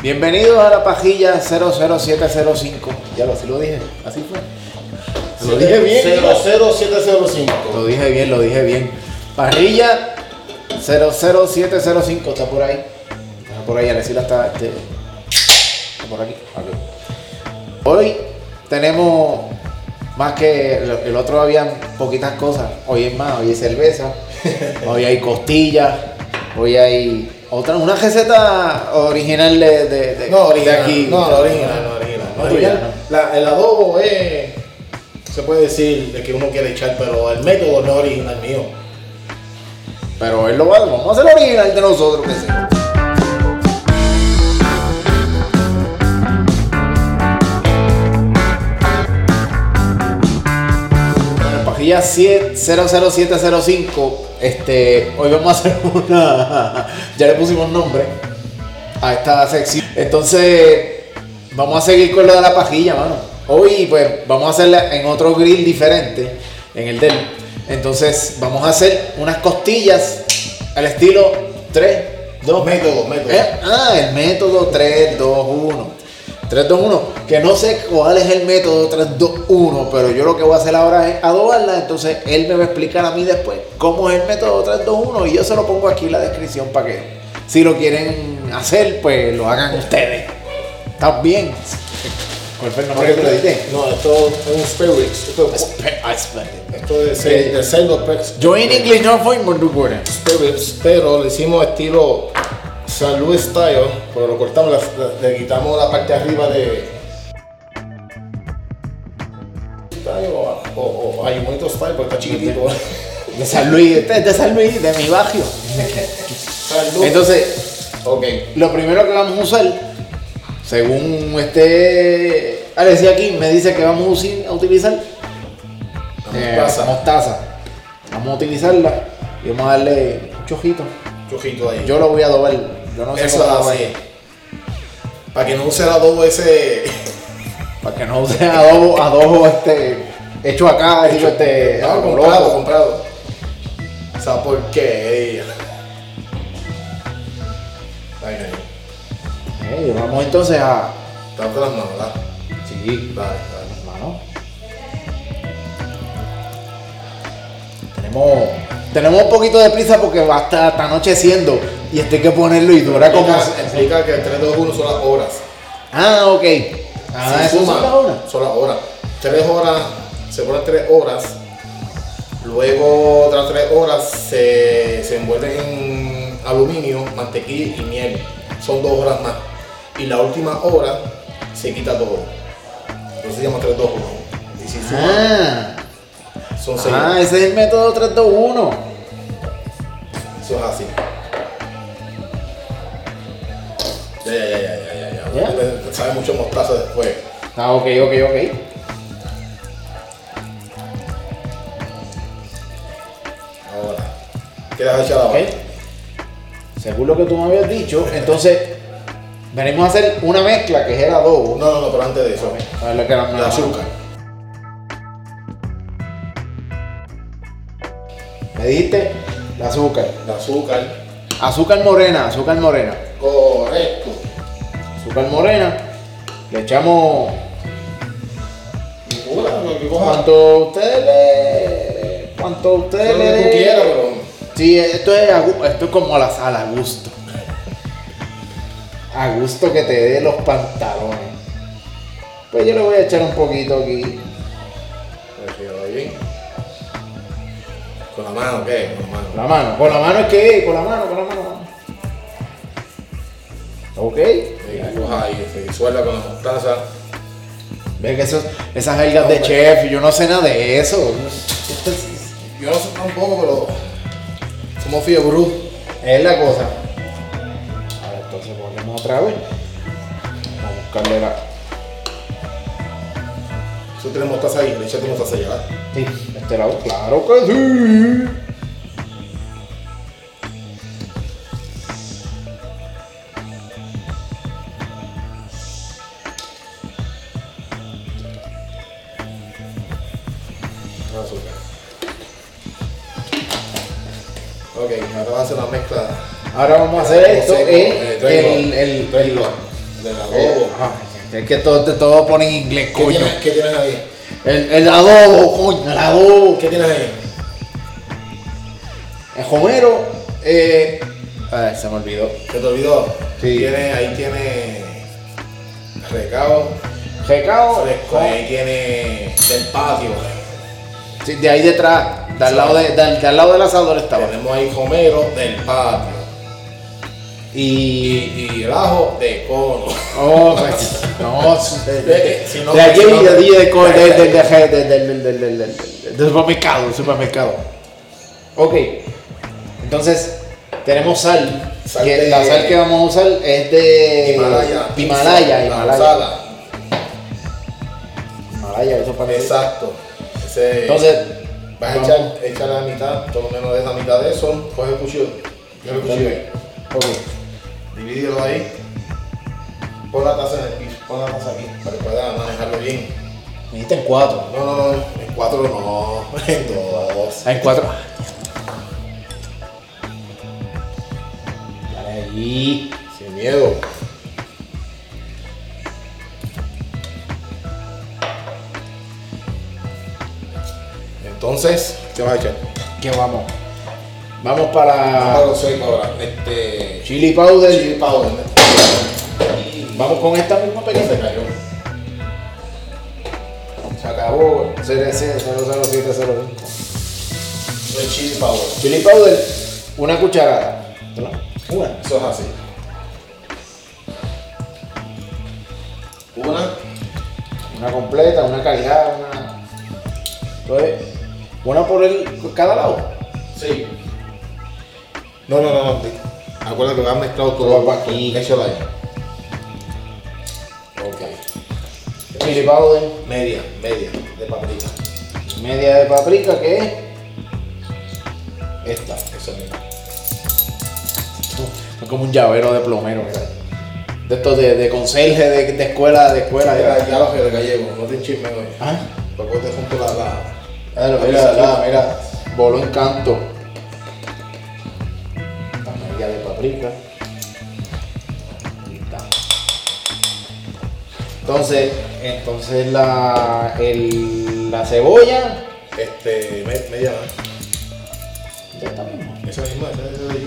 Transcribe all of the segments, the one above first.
Bienvenidos a la pajilla 00705. Ya lo, sí lo dije, así fue. Lo dije bien. 00705. Lo dije bien, lo dije bien. Parrilla 00705 está por ahí. Está por ahí, Alecila está, este, está por aquí. Hoy tenemos más que el, el otro había poquitas cosas. Hoy es más, hoy hay cerveza, hoy hay costillas, hoy hay otra, una receta original de, de, de- No, de original. aquí. No, la original, no, original. No, original. La- el adobo es. Se puede decir de que uno quiere echar, pero el método no es original mío. Pero él lo va, vamos a hacer el original de nosotros, que sea. 7 00705, este, hoy vamos a hacer una, ya le pusimos nombre a esta sección. Entonces, vamos a seguir con lo de la pajilla, mano. Hoy, pues, vamos a hacerla en otro grill diferente, en el del. Entonces, vamos a hacer unas costillas al estilo 3, 2, Método, método. ¿Eh? Ah, el método 3, 2, 1. 3, 2, 1. Que no sé cuál es el método 3, 2, 1, pero yo lo que voy a hacer ahora es adobarla. Entonces él me va a explicar a mí después cómo es el método 3, 2, 1 y yo se lo pongo aquí en la descripción para que si lo quieren hacer, pues lo hagan ustedes. ¿Está bien? ¿Cuál fue el nombre que le diste? No, esto es un spirits. Esto, esto es de, de cerdo pe- Yo en inglés no soy muy bueno. spirits, pero le hicimos estilo San Luis style, pero lo cortamos, le quitamos la parte de arriba de. Style o, o, o Ayumonito style, porque está chiquitito. De San Luis, este es de San Luis, de mi barrio. San Luis. Entonces, ok. Lo primero que vamos a usar, según este Alexia aquí, me dice que vamos a utilizar eh, Mostaza. mostaza. Vamos a utilizarla y vamos a darle un chojito. Chojito ahí. Yo lo voy a adobar. Yo no sé Eso cómo lo así. Para que no use el adobo ese. Para que no use adobo, adobo este, hecho acá, digo este. No, comprado, comprado. O sea, porquería. Eh, vamos entonces a. Date las manos, ¿verdad? Sí, Dale, dale. hermano. Tenemos, tenemos un poquito de prisa porque va a estar está anocheciendo y este hay que ponerlo y dura como. Explica, explica que el 3, 2, 1 son las horas. Ah, ok. Ah, Si suma, son las horas. Son las horas. 3 horas, se ponen 3 horas. Luego, otras 3 horas se, se envuelven en aluminio, mantequilla y miel. Son 2 horas más. Y la última hora se quita todo. Entonces se llama 3, 2, 1. Y si suma, Ah, son 6 ah, ese es el método 321. Eso es así. Ya, ya, ya, ya, ya, ya. ¿Ya? ya. Sabe mucho mostaza después. Ah, ok, ok, ok. Ahora, ¿quieres echar la Ok. Según lo que tú me habías dicho, entonces venimos a hacer una mezcla que es el adobo. No, no, no, pero antes de eso. A ver, la azúcar. Me dijiste el azúcar. El azúcar. Azúcar morena, azúcar morena. Correcto. Azúcar morena. Le echamos cuanto ustedes le. Cuanto ustedes Lo le. quieras, pero. Sí, esto es, esto es como la sal, a gusto. A gusto que te dé los pantalones. Pues yo le voy a echar un poquito aquí. Prefiero bien. Con la mano, ¿qué? Con la mano. La mano. Con la mano es que, con la mano, con la mano. Ok. Coja ahí, se disuelva con la mostaza. Ve que esos, esas algas de chef, yo no sé nada de eso. Yo no sé tampoco, pero. Somos fiebre. Es la cosa. A ver, entonces volvemos otra vez. Vamos a buscarle la. Eso tiene mostaza ahí, le echaste mostaza allá. Sí, este lado. Claro que sí. El azúcar. Ok, ahora vas a hacer una mezcla. Ahora vamos a hacer esto en eh, el, el, Drake Lord. Del Eh, adobo. Es que todo, todo pone en inglés, ¿Qué coño. tienes, ¿Qué tienes ahí? El, el adobo, coño, el adobo. ¿Qué tienes ahí? El Homero, eh. Ay, se me olvidó. ¿Se te olvidó? Sí. Tiene, ahí tiene recao, Recao, fresco, ahí tiene del patio. sí, de ahí detrás, de al lado, de, de de al lado del asador estaba. Tenemos ahí Homero del patio. Y. Y, y el ajo de cono. Oh, pues, no, de, de, de aquí si no- de allí, de, del- supermercado, supermercado. Ok, entonces tenemos sal. Sal que de- la sal que vamos a usar es de Himalaya. Himalaya, La Himalaya. Himalaya, eso parece. Exacto. Ese- Entonces, vas a echar, echar la mitad, por lo menos de esa mitad de eso. Coge el cuchillo. Coge el cuchillo ahí. Divídelo ahí. Pon la taza en el piso. Pon la taza aquí para que puedas manejarlo bien. me en cuatro. No, no, no. En cuatro no. En dos. Ah, en cuatro. Dale ahí. Sin miedo. Entonces, ¿qué vas a echar? ¿Qué vamos? Vamos Para para los seis ahora. Este. chili powder. Chili powder. Vamos con esta misma Se película. cayó. Se acabó. CDC 00705. El chili powder. Chili powder, una cucharada. ¿verdad? Una. Eso es así. Una. Una completa, una calidad, una. Entonces, una por el cada lado. Sí. No, no, no, no. Acuérdate que vas mezclado todo Todo aquí. Échalo ahí. Ok. Chili powder, Media, media de paprika. media de paprika, que es esta. Eso mismo. Es como un llavero de plomero, mira. De estos de, de conserje de, de escuela, de escuela. Mira, ya lo que de gallego, no te chisme hoy. Ah, Porque te junto la, la. Mira, mira, mira, mira, voló en media de paprika. Entonces, entonces la, el, la cebolla. Este, me- media más. ¿dónde está mismo? Esa misma, esa esa de.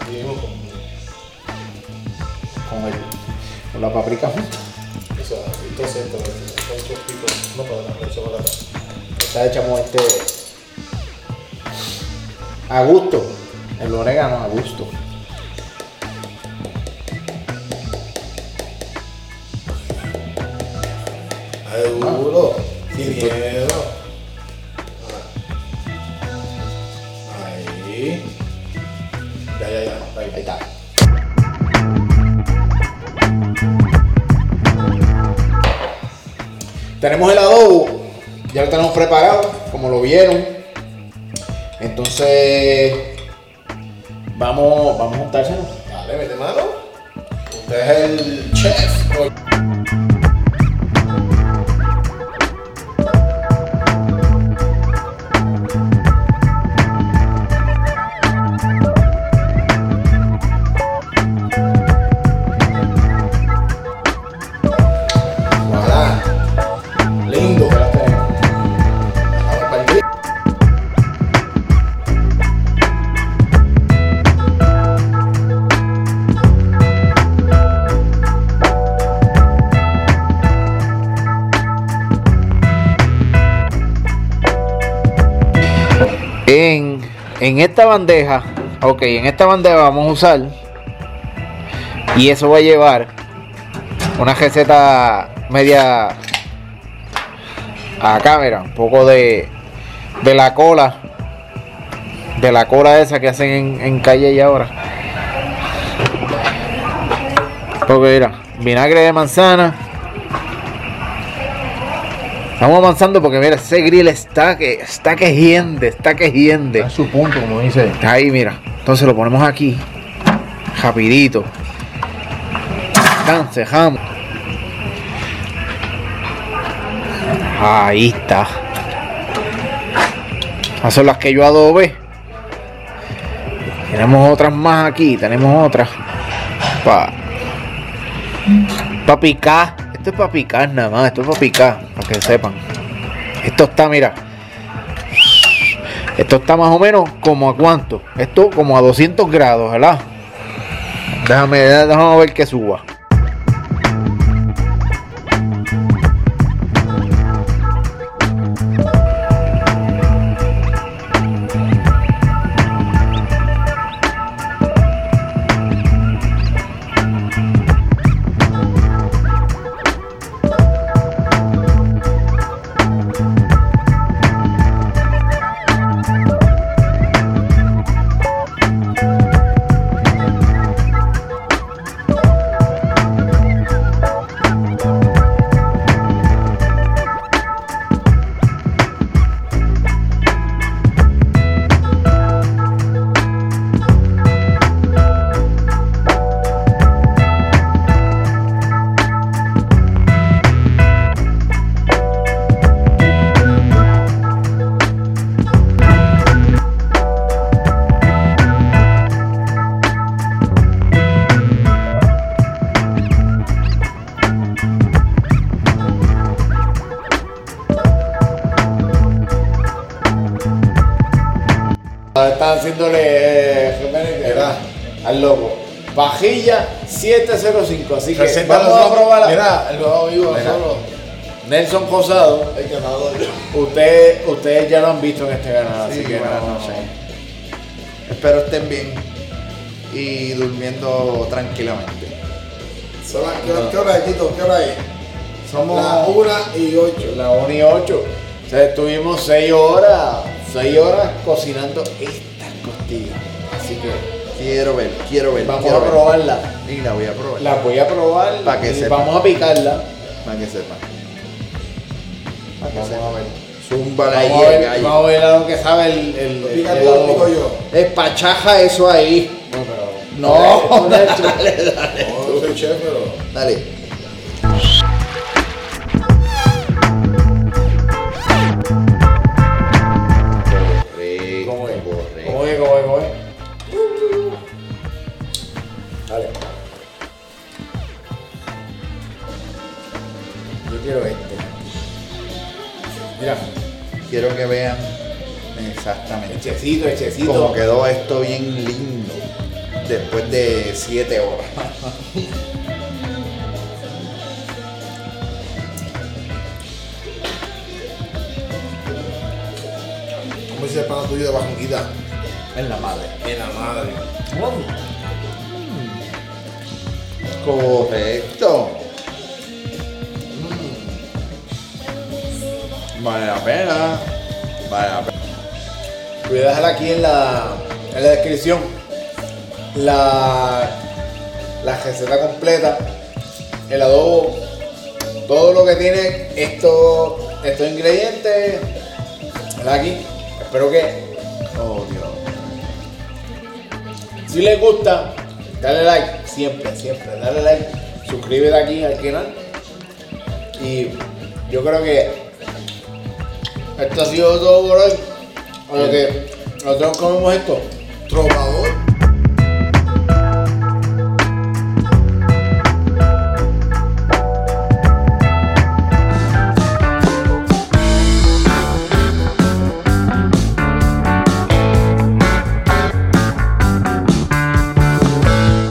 Aquí con. Con, el, con la paprika junta. Eso, entonces, estos tipos. No para la este. A gusto. El orégano a gusto. Ay, duro. Sin miedo. Ahí. Ya, ya, ya. Ahí. Ahí está. Tenemos el adobo, ya lo tenemos preparado, como lo vieron. Entonces, vamos, vamos a juntárselo. Dale, mete mano. Usted es el chef. En, esta bandeja, ok, en esta bandeja vamos a usar y eso va a llevar una receta media a cámara, un poco de, de la cola, de la cola esa que hacen en, en calle y ahora. Porque mira, vinagre de manzana. Vamos avanzando porque mira, ese grill está que está que hiende, está que hiende. En su punto, como dice. Ahí, mira. Entonces lo ponemos aquí. Rapidito. Tan, cejamos. Ahí está. Esas son las que yo adobé. Tenemos otras más aquí. Tenemos otras. Pa. Pa picar. Esto es para picar nada más. Esto es para picar. Para que sepan. Esto está, mira. Esto está más o menos como a cuánto. Esto como a 200 grados, ¿verdad? Déjame, déjame ver que suba. Están haciéndole eh, al loco. Vajilla 705. Así que vamos a probarla. Mira, el nuevo vivo Mira. solo. Nelson Posado. El ganador. Usted, ustedes ya lo han visto en este canal, así Sí, que buenas no, noches. Espero estén bien y durmiendo tranquilamente. Son las- ¿Qué, hora- qué hora es, Tito? ¿Qué hora es? Somos Las 1 y 8. La 1 y 8. O sea, estuvimos 6 horas, 6 horas cocinando estas costillas. Así que quiero ver, quiero ver. vamos quiero a ver. probarla. Y la voy a probar. La voy a probar Pa' que y sepa. vamos a picarla. Para que sepan. Para que Vamos sepan. a ver. Zúmbala Vamos ahí, a el ver, vamos a ver a lo que sabe el, el, Pica el tú, adobo. pico yo. Despachaja eso ahí. No, pero- No, Dale, dale, dale. No, yo soy chef, pero. Dale. Quiero que vean exactamente hechecito, hechecito. cómo quedó esto bien lindo después de 7 horas. ¿Cómo dice el pana tuyo de Bajanguita? En la madre. En la madre. Correcto. Vale la pena. Vale la pena. Voy a dejar aquí en la, en la descripción la, la receta completa, el adobo, todo lo que tiene estos, estos ingredientes. Aquí. Espero que, Oh Dios. si les gusta, dale like, siempre, siempre, dale like, suscríbete aquí al canal. Y yo creo que esto ha sido todo por hoy. A lo que nosotros comemos esto. Trovador